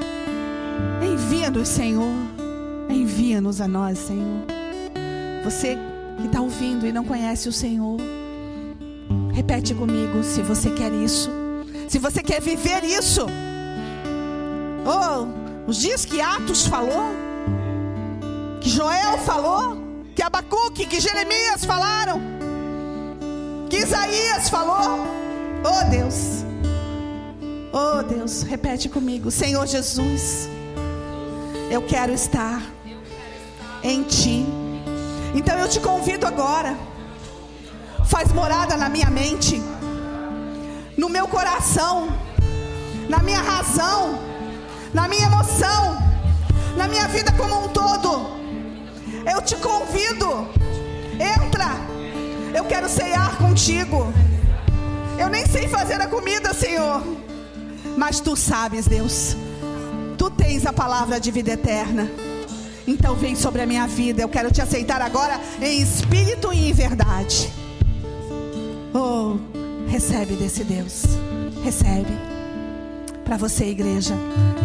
B: Envia-nos, Senhor. Envia-nos a nós, Senhor. Você que está ouvindo e não conhece o Senhor, repete comigo se você quer isso. Se você quer viver isso. Oh, os dias que Atos falou, que Joel falou, que Abacuque, que Jeremias falaram, que Isaías falou. Oh Deus. Oh Deus, repete comigo. Senhor Jesus, eu quero estar em Ti. Então eu te convido agora. Faz morada na minha mente, no meu coração, na minha razão, na minha emoção, na minha vida como um todo. Eu te convido. Entra. Eu quero ceiar contigo. Eu nem sei fazer a comida, Senhor. Mas tu sabes, Deus. Tu tens a palavra de vida eterna. Então vem sobre a minha vida. Eu quero te aceitar agora em espírito e em verdade. Oh, recebe desse Deus. Recebe. Para você, igreja,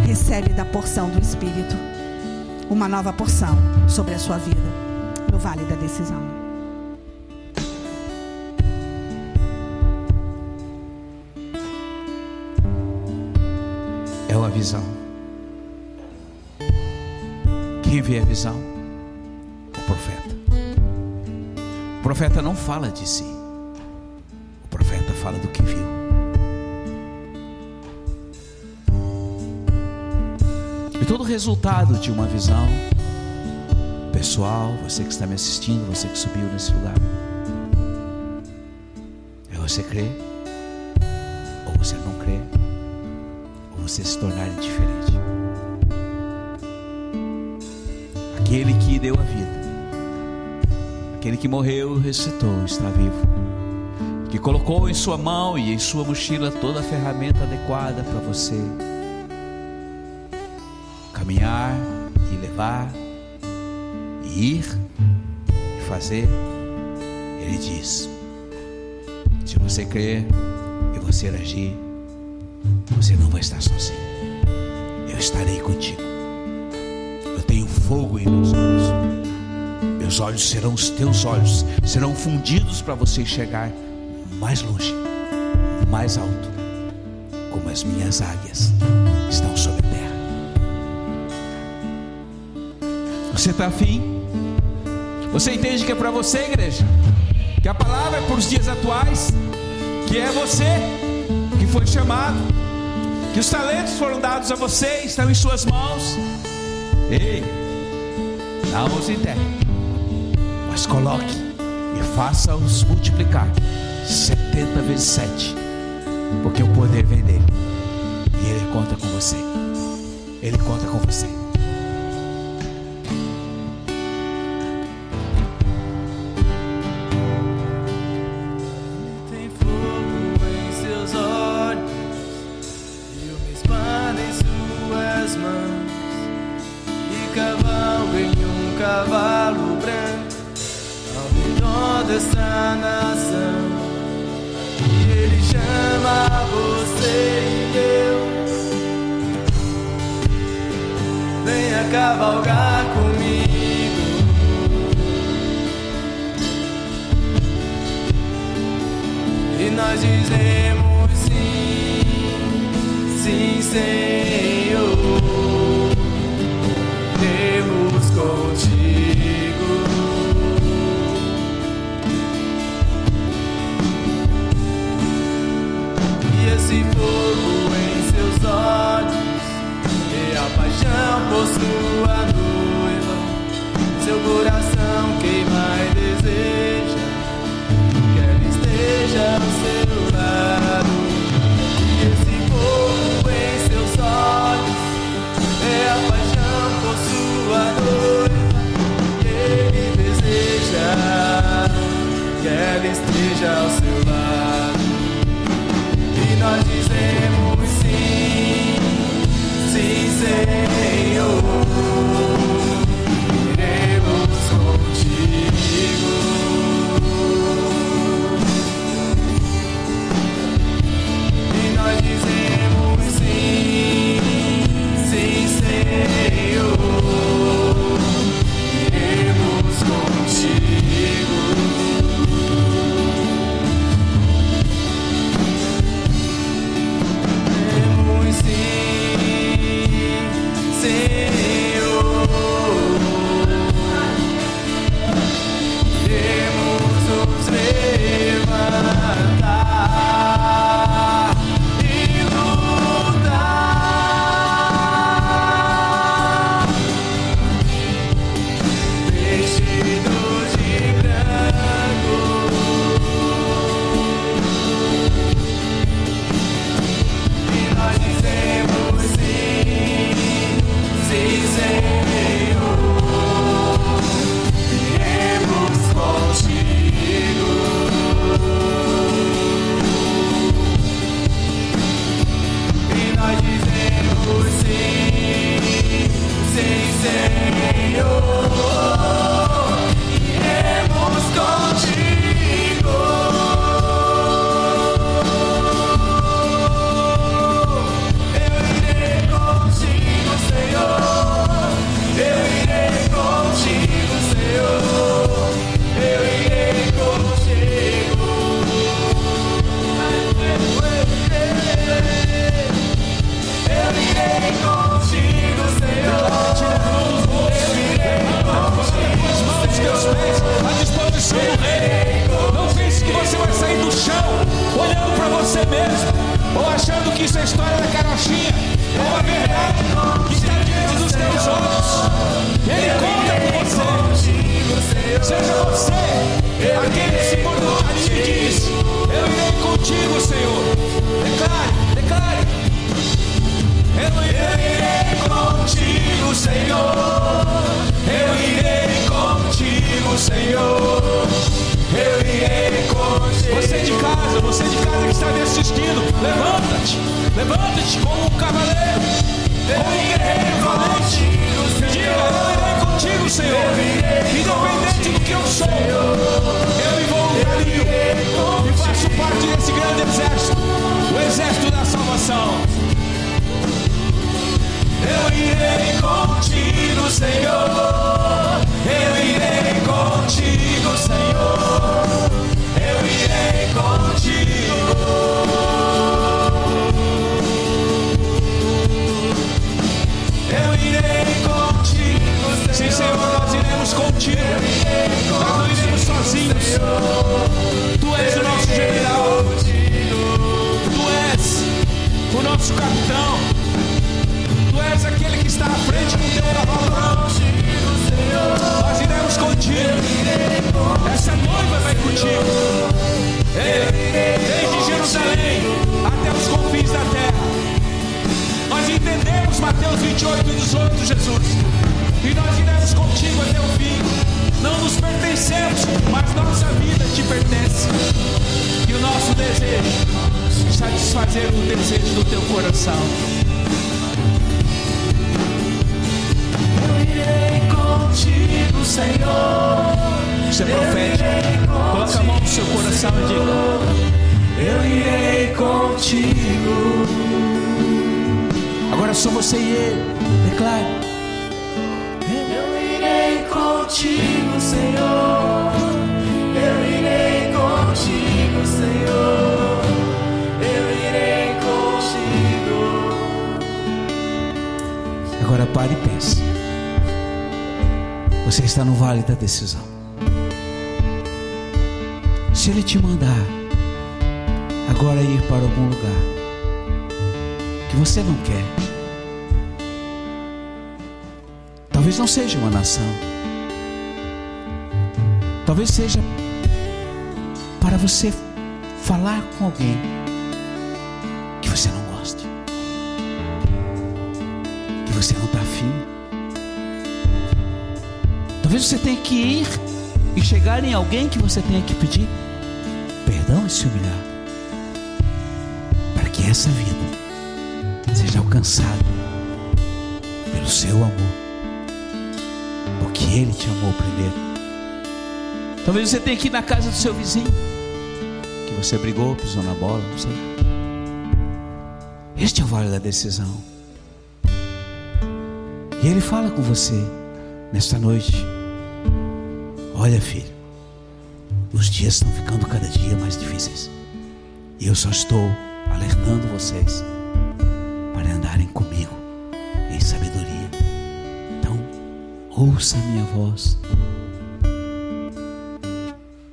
B: recebe da porção do Espírito. Uma nova porção sobre a sua vida. No vale da decisão.
A: a visão. Quem vê a visão? O profeta. O profeta não fala de si. O profeta fala do que viu. E todo resultado de uma visão pessoal, você que está me assistindo, você que subiu nesse lugar, é você crer ou você não crer você se tornar indiferente. Aquele que deu a vida, aquele que morreu, ressuscitou, está vivo. que colocou em sua mão e em sua mochila toda a ferramenta adequada para você caminhar e levar, e ir e fazer. Ele diz: se você crer e você agir, você não vai estar sozinho. Eu estarei contigo. Tenho fogo em meus olhos. Meus olhos serão os teus olhos, serão fundidos para você chegar mais longe, mais alto, como as minhas águias estão sobre a terra. Você está afim? Você entende que é para você, igreja? Que a palavra é para os dias atuais? Que é você que foi chamado? Que os talentos foram dados a você, estão em suas mãos? Ei, não os enterre, mas coloque e faça-os multiplicar 70 vezes 7, porque o poder vem dele e ele conta com você. Ele conta com você.
C: Cavalo branco ao redor dessa nação. E ele chama você e eu. Venha cavalgar comigo. E nós dizemos sim, sim, Senhor. Temos contigo. Esse fogo em seus olhos é a paixão por sua noiva. Seu coração queima e deseja que ela esteja ao seu lado. E esse fogo em seus olhos é a paixão por sua noiva. E ele deseja que ela esteja ao seu nós dizemos sim, sim, Senhor. Eu irei contigo, Senhor. Eu irei contigo, Senhor. Eu irei contigo. Eu irei contigo,
A: Sim, Senhor, nós iremos contigo. Nós não iremos sozinhos. Tu está à frente com teu cavalo. Nós iremos contigo. Essa noiva vai contigo. Desde Jerusalém até os confins da terra. Nós entendemos Mateus 28 e 18, Jesus. E nós iremos contigo até o fim. Não nos pertencemos, mas nossa vida te pertence. E o nosso desejo, satisfazer o desejo do teu coração.
C: Irei contigo, Senhor.
A: Você é profético. Coloca a mão no seu coração e diga:
C: Eu irei contigo.
A: Agora só você e ele. Declare.
C: Eu irei contigo, Senhor. Eu irei contigo, Senhor. Eu irei contigo.
A: Agora pare e pense. Você está no vale da decisão. Se ele te mandar agora ir para algum lugar que você não quer, talvez não seja uma nação, talvez seja para você falar com alguém que você não goste que você não está afim. Talvez você tenha que ir e chegar em alguém que você tenha que pedir perdão e se humilhar. Para que essa vida seja alcançada pelo seu amor. Porque Ele te amou primeiro. Talvez você tenha que ir na casa do seu vizinho. Que você brigou, pisou na bola, não sei. Este é o vale da decisão. E ele fala com você nesta noite. Olha, filho, os dias estão ficando cada dia mais difíceis. E eu só estou alertando vocês para andarem comigo em sabedoria. Então, ouça a minha voz.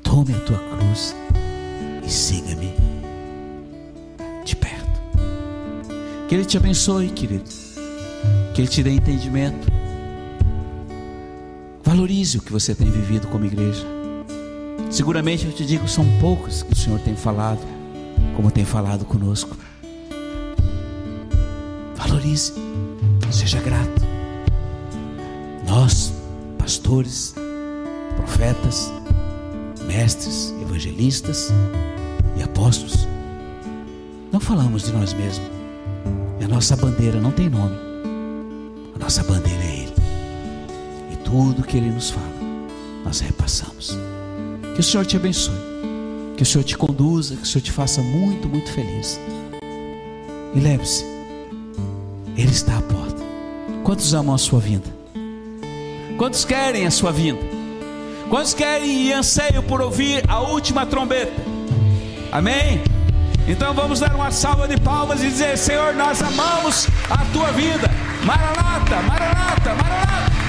A: Tome a tua cruz e siga-me de perto. Que Ele te abençoe, querido que Ele te dê entendimento. Valorize o que você tem vivido como igreja. Seguramente eu te digo, são poucos que o Senhor tem falado, como tem falado conosco. Valorize, seja grato. Nós, pastores, profetas, mestres, evangelistas e apóstolos, não falamos de nós mesmos. E a nossa bandeira não tem nome. A nossa bandeira tudo que Ele nos fala, nós repassamos. Que o Senhor te abençoe. Que o Senhor te conduza. Que o Senhor te faça muito, muito feliz. E lembre-se, Ele está à porta. Quantos amam a sua vinda? Quantos querem a sua vinda? Quantos querem e anseiam por ouvir a última trombeta? Amém? Então vamos dar uma salva de palmas e dizer: Senhor, nós amamos a tua vida. Maranata, Maranata, Maranata.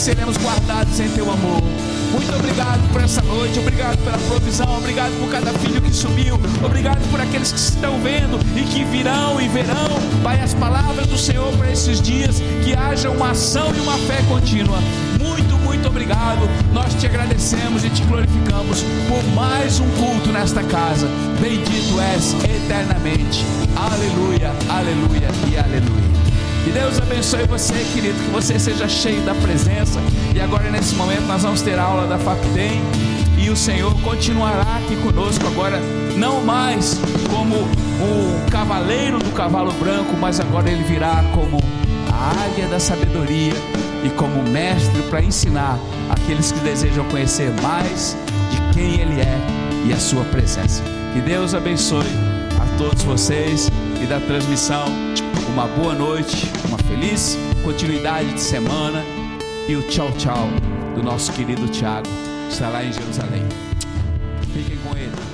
A: Seremos guardados em teu amor. Muito obrigado por essa noite, obrigado pela provisão, obrigado por cada filho que subiu, obrigado por aqueles que estão vendo e que virão e verão, Pai, as palavras do Senhor para esses dias, que haja uma ação e uma fé contínua. Muito, muito obrigado. Nós te agradecemos e te glorificamos por mais um culto nesta casa. Bendito és eternamente. Aleluia, aleluia e aleluia. Que Deus abençoe você, querido, que você seja cheio da presença. E agora, nesse momento, nós vamos ter aula da FAPTEM. E o Senhor continuará aqui conosco agora, não mais como o cavaleiro do cavalo branco, mas agora ele virá como a águia da sabedoria e como mestre para ensinar aqueles que desejam conhecer mais de quem ele é e a sua presença. Que Deus abençoe a todos vocês e da transmissão. Uma boa noite, uma feliz continuidade de semana e o tchau, tchau do nosso querido Tiago, está lá em Jerusalém. Fiquem com ele.